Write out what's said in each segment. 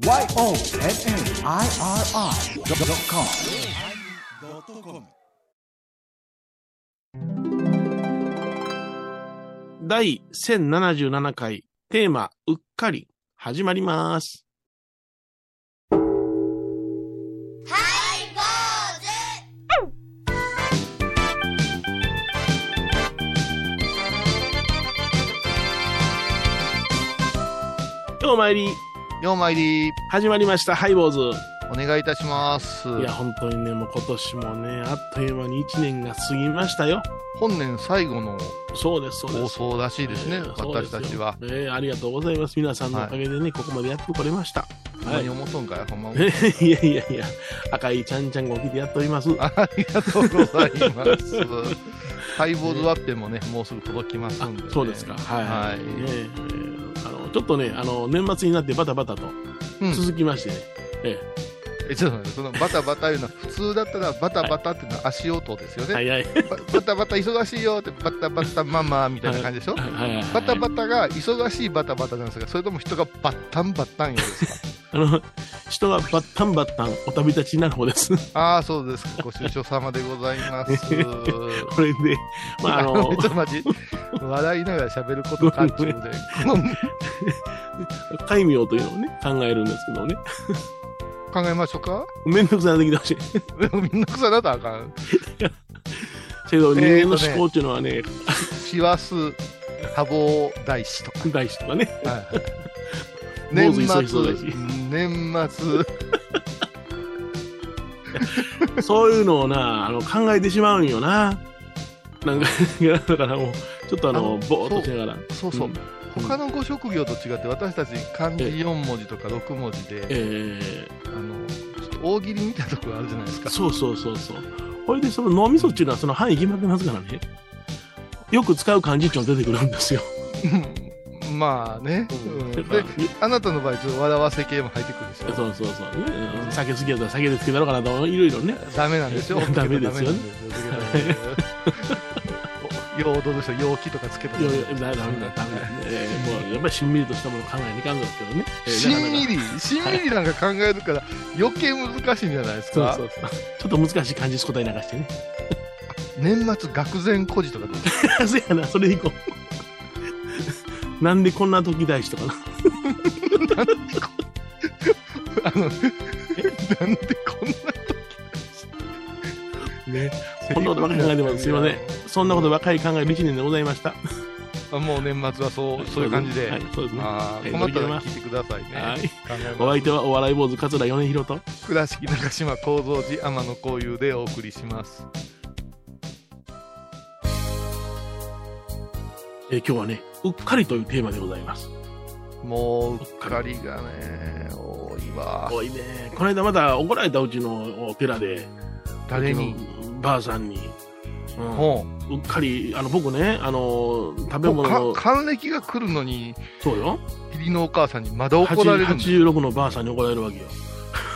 YONNIRI.com 第1077回テーマ、うっかり、始まります。今日参り、ようまいり、始まりました、ハイボーズ。お願いいたします。いや、本当にね、もう今年もね、あっという間に1年が過ぎましたよ。本年最後のそうです、そうです。放送らしいですね、えー私たちは。えーありがとうございます。皆さんのおかげでね、ここまでやってこれました。ほんまに思っとんかい、ほんま。え いやいやいや、赤いちゃんちゃんが起きてやっております。ありがとうございます。ハイボールワッペンもね、もうすぐ届きますあんで、ね。そうですか。はい。はいちょっとね、あの、年末になってバタバタとうん。続きましてね、ええ、ちょっと待って、そのバタバタいうのは、普通だったらバタバタっていうのは足音ですよね。えはいはい。ババタバタ忙しいよって、バタバタママみたいな感じでしょ、はいはいはいバタバタが忙しいバタバタなんですが、それとも人がバッタンバッタンようですか？あの、人がバッタンバッタンお旅立ちになる方です。ああ、そうですか。ご愁傷様でございます。これで、まあ、あの、ちょっと待ち、笑いながら喋ることかっちゅうで、この 戒名というのをね、考えるんですけどね。考えましょうか？めんどくさいなってきてほしい。でもみんな腐らなあかん。けど、人間の思考っていうのはね、師走、多忙大師とか。大事とかね。はい坊年末だし、年末、そういうのをな、あの、考えてしまうんよな。なんか、だからもう、ちょっとあの、ぼーっとしながら。そうそう、ん他のご職業と違って、私たち漢字4文字とか6文字で、えあのちょっと大喜利みたいなところあるじゃないですか。ーそうそうそうそう。これでその脳みそっていうのはその範囲決まってますからね。よく使う漢字っていうのが出てくるんですよ。うんまあね、うんで、あなたの場合、ちょっと笑わせ系も入ってくるでしょ。そうそうそう。ね、うん酒好きだったら酒でつけたろうかなと、いろいろね。ダメなんですよ。ダメですよね ダメなんですよ。よう踊る人、陽気とかつけたらいやいや、ダメだ、ダメだ、ダメだ。えーもう、やっぱりしんみりとしたものを考えにいかんのですけどね。えーしんみり、しんみりなんか考えるから余計難しいんじゃないですか？そうそうそう。ちょっと難しい漢字答え流してね。年末愕然孤児とかどう？そやな、それこう。なんでこんな時大事とかな。あの、なんでこんな ね。こんなことばかり考えてます。すいません。そんなことばかり考える一年でございました。あ もう年末はそう、そういう感じで。はい、そうですね。困ったら聞いてくださいね。はいおま相手はお笑い坊主桂米広と。す。倉敷中島幸三寺天野幸雄でお送りします。えー今日はね、うっかりというテーマでございます。もう、うっかりがね、多いわ。多いね。この間また怒られたうちのお寺で、誰に？ばあさんに。うっかり、あの、僕ね、あの、食べう、物還暦が来るのに、そうよ。義理のお母さんにまだ怒られるんだ86のばあさんに怒られるわけよ。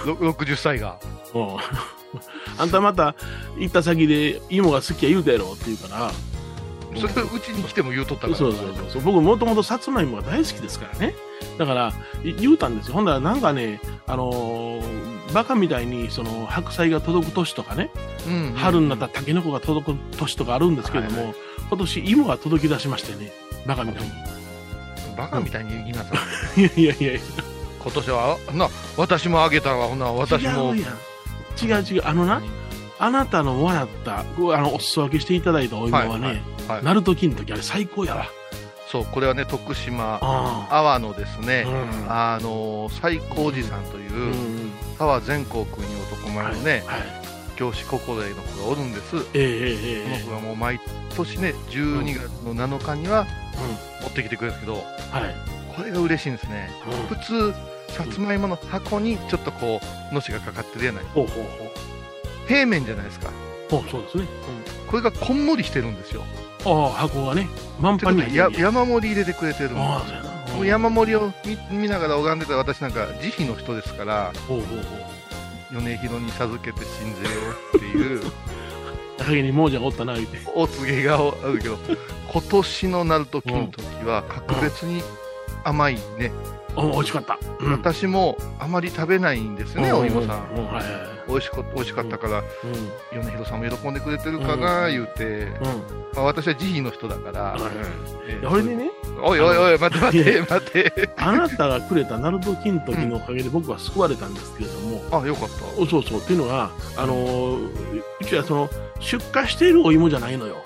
ろ60歳が。うん。あんたまた行った先で芋が好きや言うたやろって言うから、それうちに来ても言うとったから。そうそうそう。僕もともとさつまいもが大好きですからね。だから、い言うたんですよ。ほんだらなんかね、あのーバカみたいに、その、白菜が届く年とかね、うんうん春になったらタケノコが届く年とかあるんですけども、はいは今年芋が届き出しましてね、バカみたいに。バカみたいに言いなさい。い やいやいやいや。今年は、な、私もあげたわ、ほな、私も。違うやん。違う違う。あのな、あなたのもらった、ごあの、お裾分けしていただいたお芋はね、はいはいはいなるときの時あれ最高やわ。そう、これはね、徳島、あ阿波のですあ。ね、うんあのー、最高寺さんというう、ん。阿波全国に男前のね、はい。教師心得の子がおるんです。この子がもう毎年ね、12月の7日には持ってきてくれるんですけど。これが嬉しいんですね。うん普通、さつまいもの箱にちょっとこう、のしがかかってるやない。平面じゃないですか。そうですね。これがこんもりしてるんですよ。ああ、箱がね、満に山盛り入れてくれてるんです山盛りを見見ながら拝んでた私なんか慈悲の人ですから。米広に授けて信ぜようっていう 高木に亡者がおったな、言うて。お告げがあるけど今年のなるときの時は格別に甘いねお美味しかった。うん。私もあまり食べないんですよね、お芋さん。うん。はいはいはい。美味しか美味しかったから、うん。米広さんも喜んでくれてるかな、言うて、うん。まあ、私は慈悲の人だから、はいはいえーこれでね、おいおいおい、待って待って、待って。あなたがくれたナルト金時のおかげで僕は救われたんですけれども、あ、よかった。そうそう、っていうのが、あのーうちはその、出荷しているお芋じゃないのよ。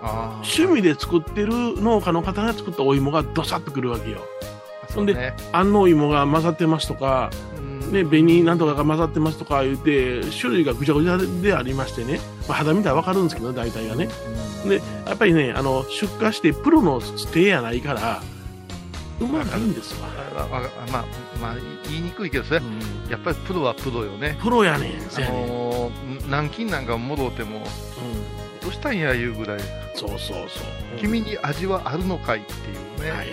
あ趣味で作ってる農家の方が作ったお芋がどさっとくるわけよ。そんで、ね、安納芋が混ざってますとか、うんね、紅なんとかが混ざってますとか言って、種類がぐちゃぐちゃでありましてね、まあ、肌見たらわかるんですけど、大体がね。うんで、やっぱりね、あの、出荷してプロの手やないから、うまないんですわ。あわわまあ、まあ、言いにくいけど、それやっぱりプロはプロよね。プロやねん、あ。のー、南京なんか戻っても、うんどうしたんやいうぐらい、そうそうそう。君に味はあるのかいっていうね。はいはい。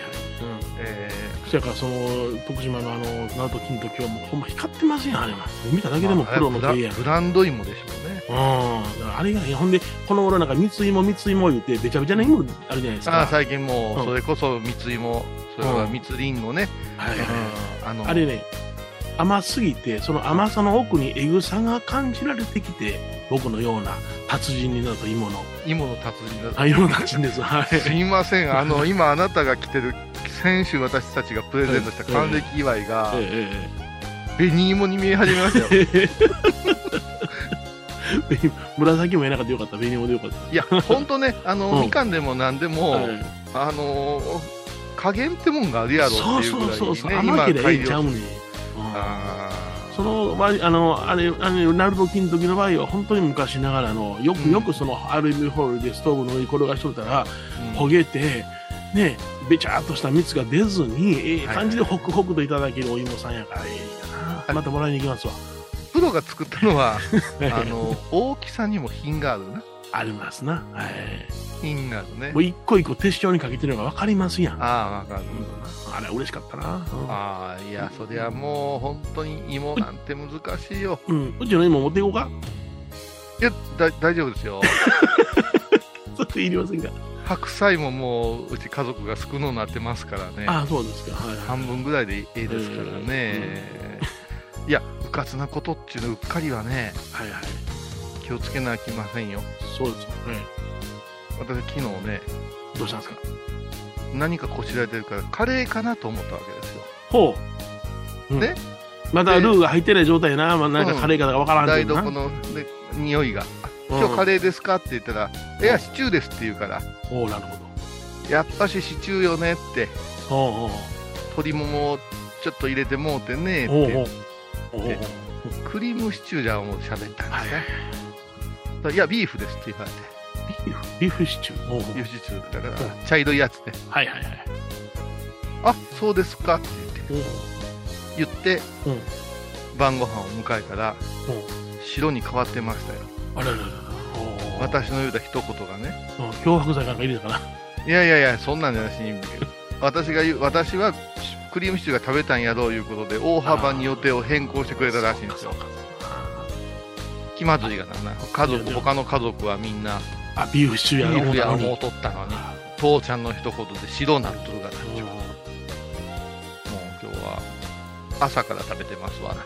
うん。えそやからその徳島のあのナルト金時はもうほんま光ってますやんあれは見ただけでもまあプロのブラ手やん、うん、ブランド芋でしょうね。だからあれがほんでこの頃なんか三つ芋三つ芋言うてべちゃべちゃな芋あるじゃないですかああ最近もうんう、それこそ蜜芋、それから蜜りんごね。はいはいうんあのあれね甘すぎてその甘さの奥にエグさが感じられてきて僕のような達人になると芋の。芋の達人だあ芋の達人です。はい。すいません、あの、今あなたが着てる、先週私たちがプレゼントした還暦祝いが、え紅芋に見え始めましたよ。紫もいなかったよかった。紅芋でよかった。いや、ほんとね、あの、うん。みかんでもなんでも、はい。あのー加減ってもんがあるやろっていうぐらいにね、そうそうそう甘ければええんちゃうねん。うんあその場合あのあれあれナルト金時の場合は本当に昔ながらのよくよくそのアルミホイルでストーブの上に転がしとったらー焦げてねべちゃっとした蜜が出ずにええ感じでホクホクといただけるお芋さんやからええかな。またもらいに行きますわ。プロが作ったのは、あの、大きさにも品があるな。ありますな、はい、品があるね。も。う一個一個手塩にかけてるのが分かりますやん。あああ、わかる。れ嬉しかったな、うん。ああ、いや、そりゃもう、本当に芋なんて難しいよ。うん、うちの芋持っていこうか。いや、だ大丈夫ですよ。それいりませんか。白菜ももう、うち家族が少のになってますからね。ああそうですか。はい。はい半分ぐらいでええですからね。いや、うかつなことっていうのうっかりはね、はいはい気をつけなきゃいけませんよ。そうですよね。私、昨日ね、どうしたんですか？何かこしらえてるから、カレーかなと思ったわけですよ。ほう。うん。で？まだルーが入ってない状態やな。まあ、なんかカレーかわからんけどな。台所の、ね、匂いが、今日カレーですか？って言ったら、いや、シチューですって言うから、おうなるほど。やっぱしシチューよねって、おうおう鶏ももをちょっと入れてもうてねって、おうおうクリームシチューじゃんもう喋ったんはいですね。だいや、ビーフですって言われて、ビーフビーフシチュー。ビーフシチュー。だからう、茶色いやつね。はいはいはい。あ、そうですかって言って、言って、うん。晩ご飯を迎えたら、白に変わってましたよ。あららら私の言うた一言がね。うん。漂白剤なんか入れたかな。いやいやいや、そんなんじゃなしに、私が言う、私はクリームシチューが食べたんやろういうことで、大幅に予定を変更してくれたらしいんですよ気まずいがな、家族、他の家族はみんな、あ、ビーフシチューやビーフや思うとったのに、父ちゃんの一言で白なっとるがな、もう今日は朝から食べてますわな。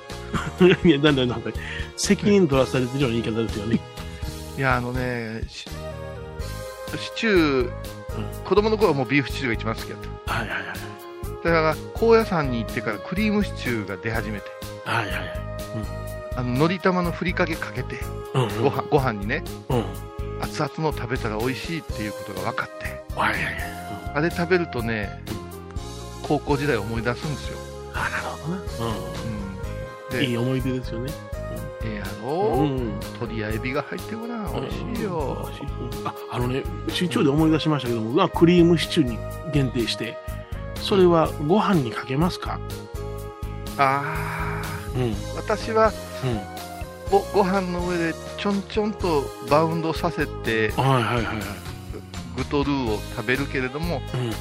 う んいや、だんだんなんか、責任取らされてるような言い方ですよね。いや、あのね、シシチュー、子供の頃はもうビーフシチューが一番好きだった。はいはいはい。だから、高野山に行ってからクリームシチューが出始めて、はいはいはい。あの、のり玉のふりかけかけて、うんうん。ご飯、ご飯にね、うん。熱々の食べたら美味しいっていうことが分かって、はいはいはい。あれ食べるとね、高校時代を思い出すんですよ。あ、なるほどな。うん。うん。で、いい思い出ですよね。ええやうろ、ん。鶏やエビが入ってごらん。美味しいよ。ああのね、シチューで思い出しましたけども、まあ、クリームシチューに限定して、それはご飯にかけますか？あうん。うん。ー、私はごご飯の上でちょんちょんとバウンドさせて、はいはいはいはい。グとルーを食べるけれども、うん。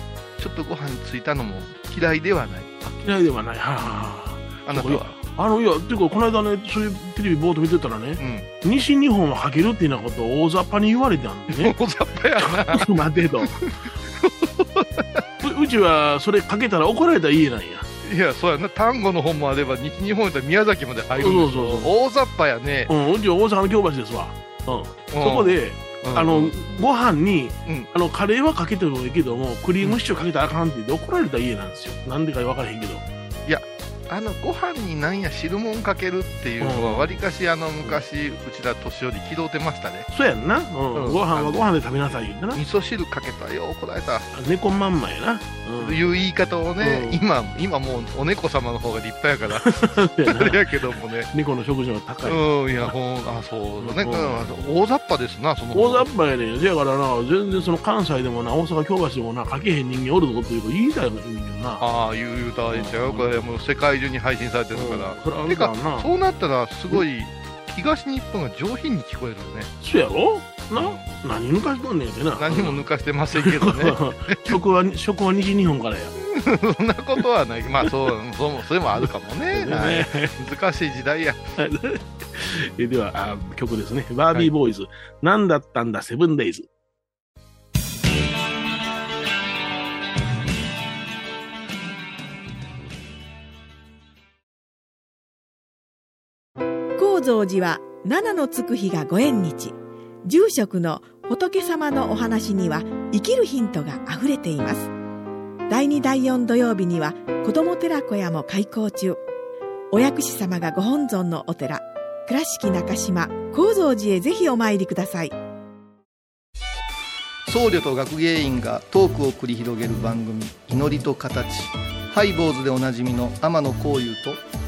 ちょっとご飯についたのも嫌いではない。嫌いではない。はあ、はあなたは？あ、あの、いや、っていうか、この間ね、そういうテレビボード見てたらね、うん。西日本はかけるっていうようなことを大雑把に言われたんでね。大雑把やな。待てと。ううちはそれかけたら怒られたら家なんや。いや、そうやな、丹後の本もあれば、西日本やったら宮崎まで入るんですそうそう大雑把やね。うん、うちは大阪の京橋ですわ。うん。そこで、うん、あの、ご飯に、うんあの、カレーはかけてもいいけども、クリームシチューかけたらあかんって言って怒られた家なんですよ。なんでか分からへんけど。あのご飯になんや汁物かけるっていうのは、うんわりかしあの昔、うちら年寄り気取ってましたね。そうやんな。うん。うんご飯はご飯で食べなさい言ってな。味噌汁かけたよ、怒られた。猫まんまやな。うん。いう言い方をね、うん今、今もうお猫様の方が立派やから、あれなやけどもね。猫の食事が高い。うん、いや、ほん、あ、そうだね。うん大雑把ですな、その。大雑把やねん。だからな、全然その関西でもな、大阪京橋でもな、かけへん人間おるぞっていうこと言いたいねんけどな。ああ、言うたらいいんちゃうこれもう世界中に配信されてるから。てか。そうなったら、すごい、東日本が上品に聞こえるよね。そうやろ？な？何抜かしとんねんってな。何も抜かしてませんけどね。食は、食は西日本からや。そんなことはない。まあ、そう、そうも、それもあるかもね。はいね難しい時代や。えではあ、曲ですね。バービーボーイズ。何だったんだ、セブンデイズ。蔵寺は七のつく日がご縁日。住職の仏様のお話には生きるヒントがあふれています。第2第4土曜日には子ども寺小屋も開校中。お薬師様がご本尊のお寺倉敷中島・高蔵寺へぜひお参りください。僧侶と学芸員がトークを繰り広げる番組「祈りと形」ハイボーズでおなじみの天野幸雄と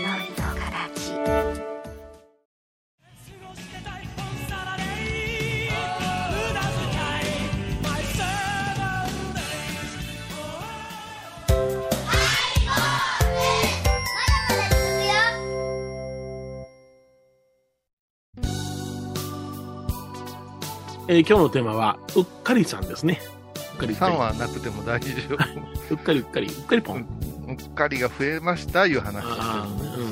えー今日のテーマは、うっかりさんですね。うっかりうっか3り。はなくても大丈夫。うっかりうっかり。うっかりポン。うっかりが増えましたいう話あ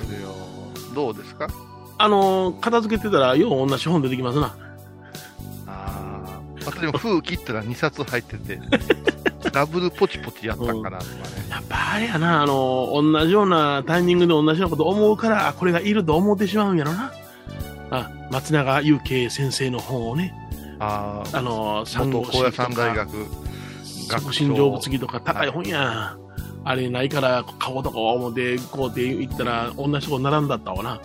ですよ。どうですか？あのー片付けてたら、よう同じ本出てきますな。ああ。私も封切ったら2冊入ってて、ダブルポチポチやったんかなとかね。やっぱあれやな、あのー同じようなタイミングで同じようなこと思うから、あこれがいると思ってしまうんやろな。あ、松永祐慶先生の本をね、ああ、あのー、元高野山大学学信成仏儀とか高い本や。あれないから買おうとか思って、こうって言ったら、同じとこ並んだったわな。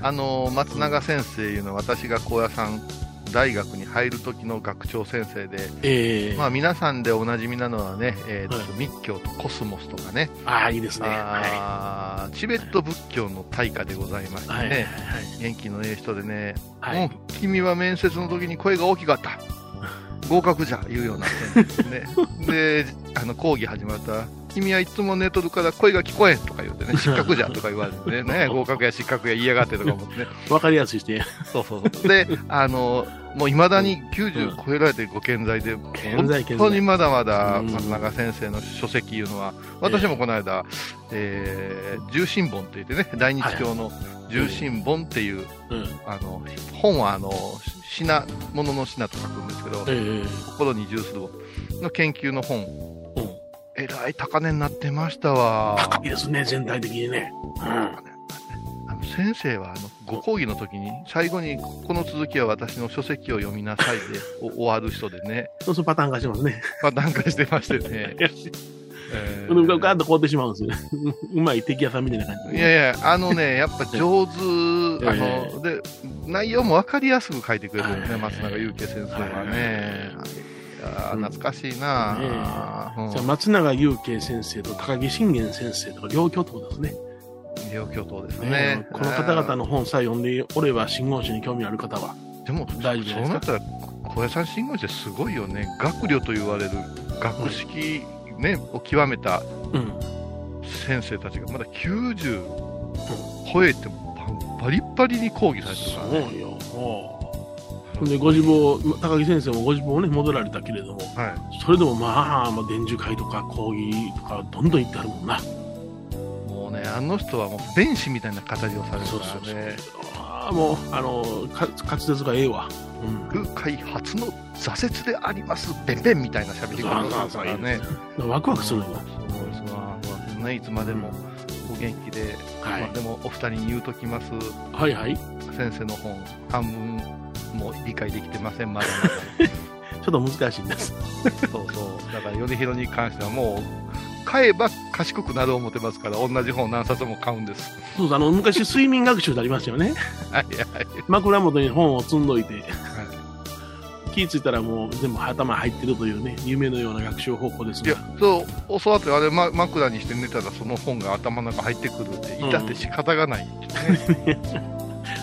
あの松永先生いうのは私が高野山大学に入る時の学長先生で、ええまあ皆さんでおなじみなのはね、えーとはい密教とコスモスとかね、ああ、いいですね。はあーチベット仏教の大家でございましい。てはい。はい。ね、元気のええ人でね、はい。君は面接の時に声が大きかった。合格じゃ、いうようなね。で、あの、講義始まったら、君はいつも寝とるから声が聞こえんとか言うてね、失格じゃとか言われてね、ね 合格や失格や言いやがってとか思ってね。わかりやすいして。そうそうそう。で、あの、もう未だに90超えられてご健在で、健在健在本当にまだまだうん松永先生の書籍いうのは、私もこの間、えー、重心本って言ってね、大日教の重心本っていう、うん。あの、本はあの、品、物の品と書くんですけど、ええ心に重するの研究の本、うん。えらい高値になってましたわ。高いですね、全体的にね。うん。先生はあのご講義の時に最後にこの続きは私の書籍を読みなさいで お終わる人でね、そうそうパターン化しますね。まあ、なんかしてましてね。えー。ガガーッと凍ってしまうんですよ。ね。うまい敵屋さんみたいな感じいやいや、あのね、やっぱ上手、あえの、で、内容も分かりやすく書いてくれるよね、はい松永祐慶先生はね。いやーうん。懐かしいな、ねうん。じゃあ松永祐慶先生と高木信玄先生とか両巨頭ですね。両巨頭ですねね。この方々の本さえ読んでおれば、真言宗に興味ある方は。でも、大丈夫ですかそうなったら、小屋さん信号ってすごいよね。学慮と言われる学識、ね、を極めたうん。先生たちがまだ90超えてもバリッバリに講義されてるそからね。うよ。で、ご自分、高木先生もご自分をね、戻られたけれども、はそれでもまあ、まあ、伝授会とか講義とか、どんどん行ってあるもんな。あの人はもう弁士みたいな形をされるからね。あああ、もう、あの、か滑舌がええわ。うん。空海初の挫折であります、べんべんみたいな喋り方ですからね。ワクワクするよ。そうですわそうですね、いつまでもお元気で、はいまあ、でもお二人に言うときます、はいはい。ち先生の本、半分も理解できてません、まだ ょっと難しいんです。まだ。そうそう。だから、米広に関してはもう、買えば賢くなる思ってますから、同じ本何冊も買うんです。そうあの、昔睡眠学習でありましたよね。はいはい。枕元に本を積んどいて、気ぃついたらもう全部頭入ってるというね、夢のような学習方法ですがいや、そう、教わって、あれ、ま、枕にして寝たら、その本が頭の中入ってくるって、うんいたって仕方がない。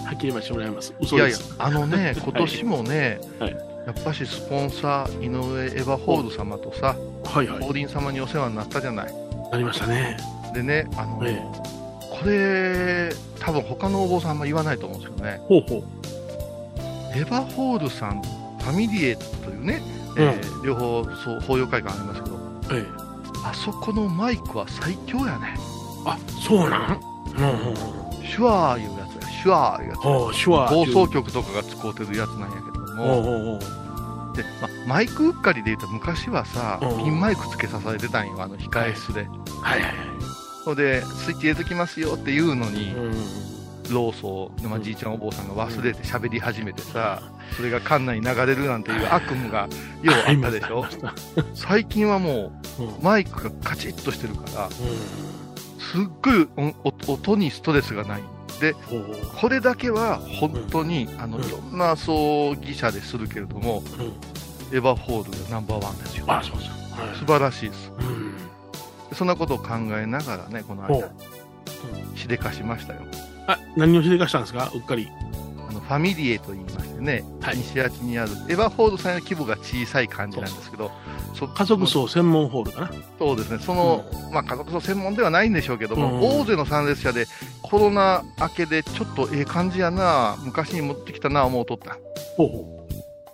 はっきり言わせてもらいます。いやいや嘘です。、あのね、今年もね、はいやっぱしスポンサー、井上エヴァホール様とさ、はいはい。王林様にお世話になったじゃない。なりましたね。でね、あの、えこれ、多分他のお坊さんも言わないと思うんですけどね、ほうほう。エヴァホールさん、ファミリエというね、えー両方そう法要会館ありますけど、ええ。あそこのマイクは最強やね。あ、そうなん？うんうんうん。シュワーいうやつや、シュワーいうやつ。ほう、手話。放送局とかが使うてるやつなんやけども。でま、マイクうっかりで言うと昔はさ、うんピンマイク付けさされてたんよ、あの控え室で。はいはいはい。ので、スイッチ入れときますよって言うのに、うん。老僧、まあ、じいちゃんお坊さんが忘れて喋り始めてさ、それが館内に流れるなんていう 悪夢がようあったでしょ？最近はもうんう、マイクがカチッとしてるから、うすっごい音にストレスがない。で。これだけは本当に、あの、うんいろんな葬儀社でするけれども、うん。エヴァホールがナンバーワンですよ。あ、そうそう。はい素晴らしいです。うん。そんなことを考えながらね、この間しでかしましたよ。あ、何をしでかしたんですか？うっかり。ファミリエと言いましてね、はい西八にある、エヴァホールさんの規模が小さい感じなんですけど、そ家族葬専門ホールかな？そうですね、その、まあ家族葬専門ではないんでしょうけども、うん大勢の参列者で、コロナ明けでちょっとええ感じやな、昔に持ってきたな、思うとった。ほうほ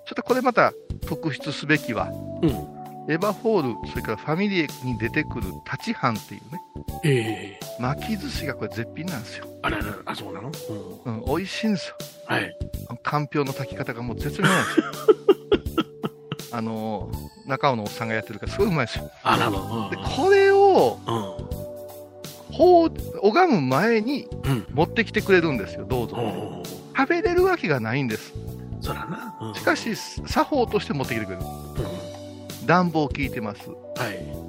ちょっとこれまた特筆すべきは、う。うん。エヴァホール、それからファミリエに出てくる立ち飯っていうね、ええ巻き寿司がこれ絶品なんですよ。あららら、あ、そうなの？うん。うん、美味しいんですよ。はい。かんぴょうの炊き方がもう絶妙なんですよ。あのー、中尾のおっさんがやってるからすごいうまいですよ。あ、なるほど。で、これを、うん。ほう、拝む前にうん。持ってきてくれるんですよ、どうぞ。うん。食べれるわけがないんです。そらな。うんしか、し、作法として持ってきてくれる。うん。暖房効いてます。はい。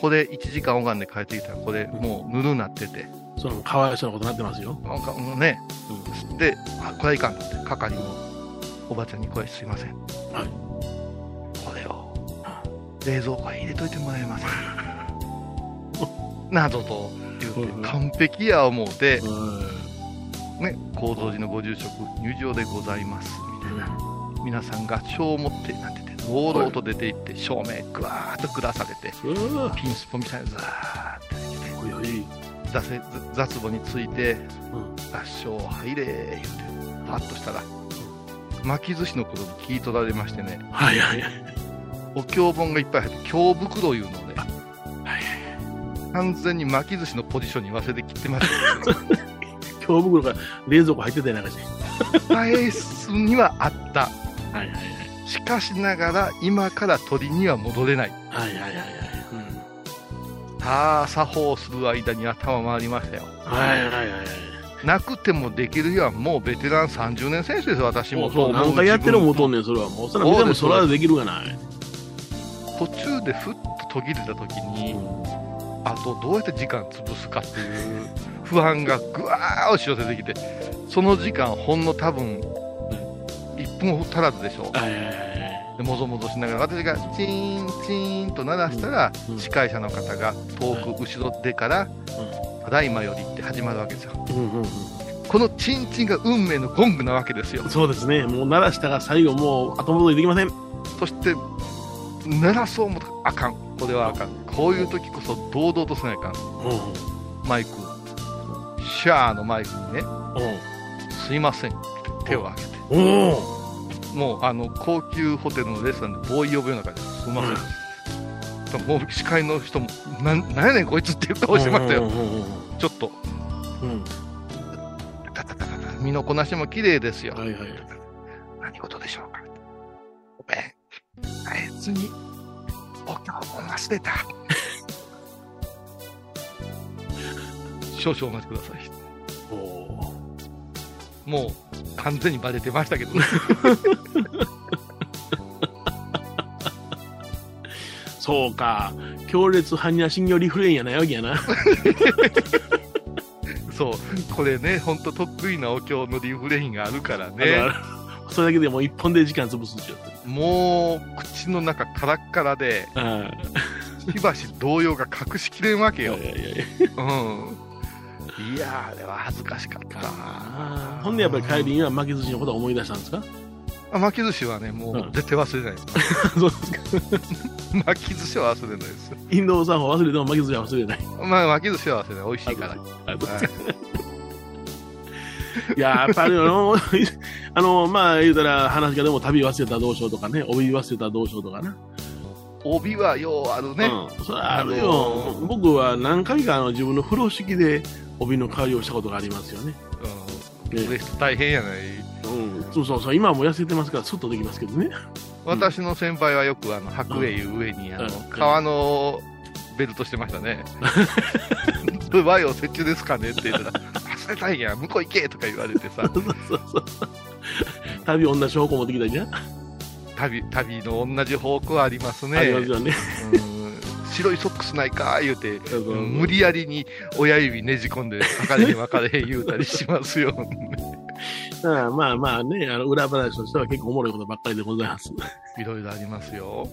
これ1時間拝んで帰ってきたら、これもうぬるなってて、その、かわいそうなことになってますよ。なんかうんね、で、あ、これはいかんとって、係のおばちゃんにこれすいません。はい。これを冷蔵庫へ入れといてもらえませんか などと言ってうん完璧や思うて、うん。ね、構造寺のご住職入場でございますみたいな皆さん合唱を持ってなんて言って堂々と出て行って照明ぐわーっと下されてピンスポみたいなのザーって出てきて。雑雑簿についてうん。合唱入れー言ってパッとしたら巻き寿司のことに聞い取られましてねはいはいはい。お経本がいっぱい入って経袋いうのをねはい完全に巻き寿司のポジションに忘れて切ってました 今日袋から冷蔵庫入ってたやなんかし。返すにはあったはいはいはい。しかしながら今から取りには戻れないはいはいはいはい。さあ作法する間に頭回りましたようん。はいはいはいはい。なくてもできるよはもうベテラン30年選手ですよ私ももうそう、何回やってる思うとんねん、それは。もう、それは見てもそれはできるがない。途中でふっと途切れた時にあとどうやって時間潰すかっていう不安がぐわー押し寄せてきてその時間ほんの多分1分足らずでしょはいはいはいはい。でもぞもぞしながら私がチーンチーンと鳴らしたら、うん司会者の方が遠く後ろ出から「ただいまより」って始まるわけですようんうんうん。このチンチンが運命のゴングなわけですよそうですね。もう鳴らしたが最後もう後戻りできません。そして鳴らそうもとあかんこれはあかんこういう時こそ堂々とせないかんうマイクシャーのマイクにねん。うん。「すいません」手を挙げておお。もうあの高級ホテルのレストランでボーイ呼ぶような感じですすいません、もう司会の人もなんなんやねんこいつっていう顔してましたよちょっとうん。タタタタタ皆のこなしも綺麗ですよ。はいはい。何事でしょうかごめん。あいつに、お経を忘れた。少々お待ちください。もう、完全にバレてましたけどね。そうか。強烈般若心経リフレインやないわけやな。そう。これね、ほんと得意なお経のリフレインがあるからだね。それだけでもう一本で時間潰すんですよ。もう、口の中カラッカラで、あしばし動揺が隠しきれんわけよいやい。やいやうん。いやー、あれは恥ずかしかったほんでやっぱり帰りには巻き寿司のことを思い出したんですか？あ巻き寿司はね、もう絶対忘れないです。そうですか。巻き寿司は忘れないです。インド産を忘れても巻き寿司は忘れない。まあ、巻き寿司は忘れない。美味しいから。い。い。ややっぱりあの、あの、まあ言うたら話がでも旅忘れたらどうしようとかね、帯忘れたらどうしようとかな。帯はようあるね。うん。それはあるあよ。僕は何回かあの自分の風呂敷で帯の代わりをしたことがありますよね。うん。ウエスト大変やない。うん。そうそうそう。今はもう痩せてますから、スッとできますけどね。私の先輩はよくあの白衣上にあのうん革のベルトしてましたね。それ和洋折衷ですかね？って言ったら、忘れたいんや、向こう行けとか言われてさ、そうそうそう。旅同じ方向持ってきたりね。旅、旅の同じ方向ありますね。ありますよね。うん白いソックスないか言うて、無理やりに親指ねじ込んで、分かれへん分かれへん言うたりしますよ。ま あまあまあね、あの裏話としては結構おもろいことばっかりでございます。いろいろありますよ。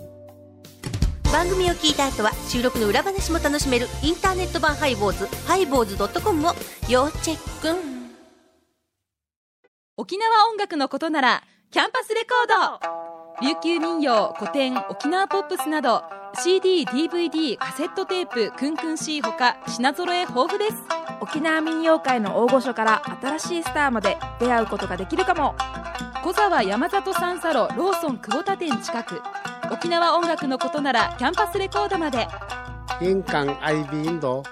番組を聞いた後は収録の裏話も楽しめるインターネット版ハイボーズハイボーズドットコムを要チェック沖縄音楽のことならキャンパスレコード琉球民謡古典沖縄ポップスなど CD、DVD、カセットテープ、クンクン C ほか品揃え豊富です。沖縄民謡界の大御所から新しいスターまで出会うことができるかも。小沢山里三佐路ローソン久保田店近く。沖縄音楽のことならキャンパスレコードまで。玄関アイビーインド。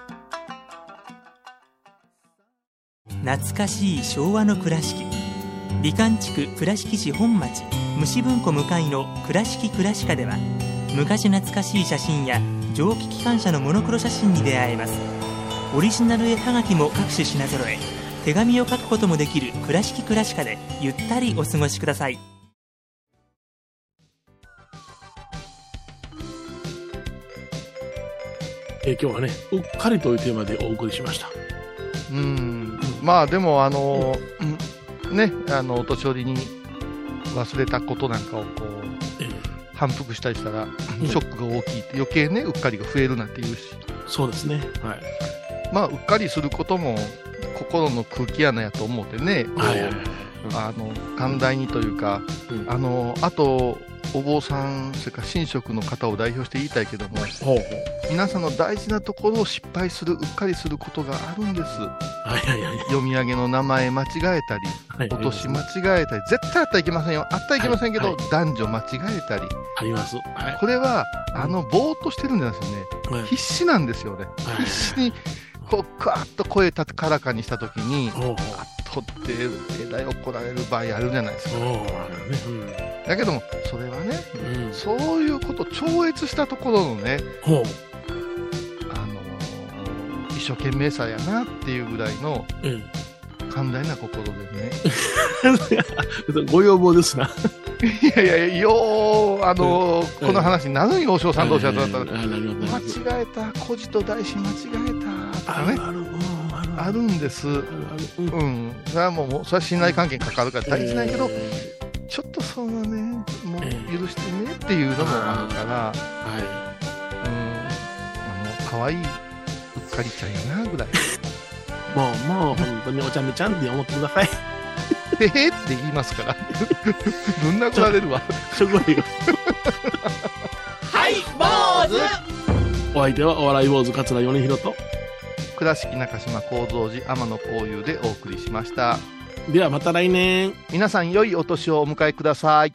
懐かしい昭和の倉敷。美観地区倉敷市本町虫文庫向かいの「倉敷倉歯科」では昔懐かしい写真や蒸気機関車のモノクロ写真に出会えますオリジナル絵はがきも各種品揃え手紙を書くこともできる「倉敷倉歯科」でゆったりお過ごしくださいえー今日はね、うっかりというテーマでお送りしました。うん。まあでも、あの、うんね、あの、お年寄りに忘れたことなんかをこう、えー反復したりしたら、んショックが大きいって余計ね、うっかりが増えるなんて言うし、そうですね。はい。まあ、うっかりすることも心の空気穴やと思ってね、はいはいはい。あの、寛大にというか、うんあの、あと、お坊さん、それから神職の方を代表して言いたいけども。皆さんの大事なところを失敗する、うっかりすることがあるんです。はいはいはい。読み上げの名前間違えたり、はい落とし間違えたり、絶対あったらいけませんよ。あったらいけませんけど、はいは男女間違えたり。あります。はい。これは、あの、ぼーっとしてるんじゃないですよね。はい必死なんですよね。はい必死に、こう、カーッと声高からかにしたときに、ほうほう。カッとって、えらい怒られる場合あるじゃないですか。おーあるね。だけども、それはね、うん。うん。そういうこと超越したところのね。あのー一生懸命さやなっていうぐらいのうん。寛大な心でね。ご要望ですな。い やいやいや、よう、あのーうんこの話になるんよ、少さん同士だったら。間違えた、孤児と大師間違えた、とかね、あるんです。うんうん。それはもう、もうそれは信頼関係に関わるから大事なんやけど、えちょっとそんなね、もえう許してねっていうのもあるから、ーはうん、あの、可愛いうっかりちゃんやな、ぐらい。い。もう、もう、本当にお茶目ちゃんって思ってください。へ へって言いますから。ぶん殴られるわ。すごいよ。はい坊主お相手はお笑い坊主桂米宏と。倉敷中島幸三寺天野幸雄でお送りしました。ではまた来年。皆さん良いお年をお迎えください。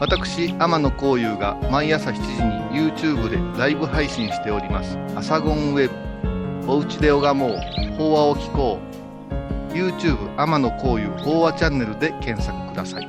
私、天野幸雄が毎朝7時に YouTube でライブ配信しております。アサゴンウェブ。おうちで拝もう法話を聞こう YouTube 天野幸雄法話チャンネルで検索ください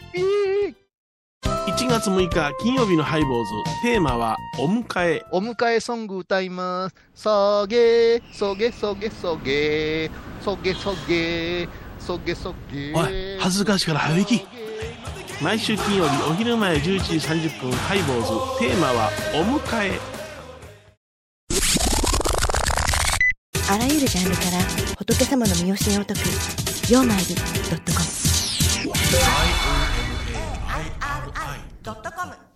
月6日金曜日のハイボーズ。テーマはお迎え。お迎えソング歌います。そげそげそげそげそげそげそげそげおい恥ずかしいから早行き。毎週金曜日お昼前11時30分ハイボーズ。テーマはお迎え。あらゆるジャンルから仏様の身教えを解く「曜マイルドットコム」ドットコム。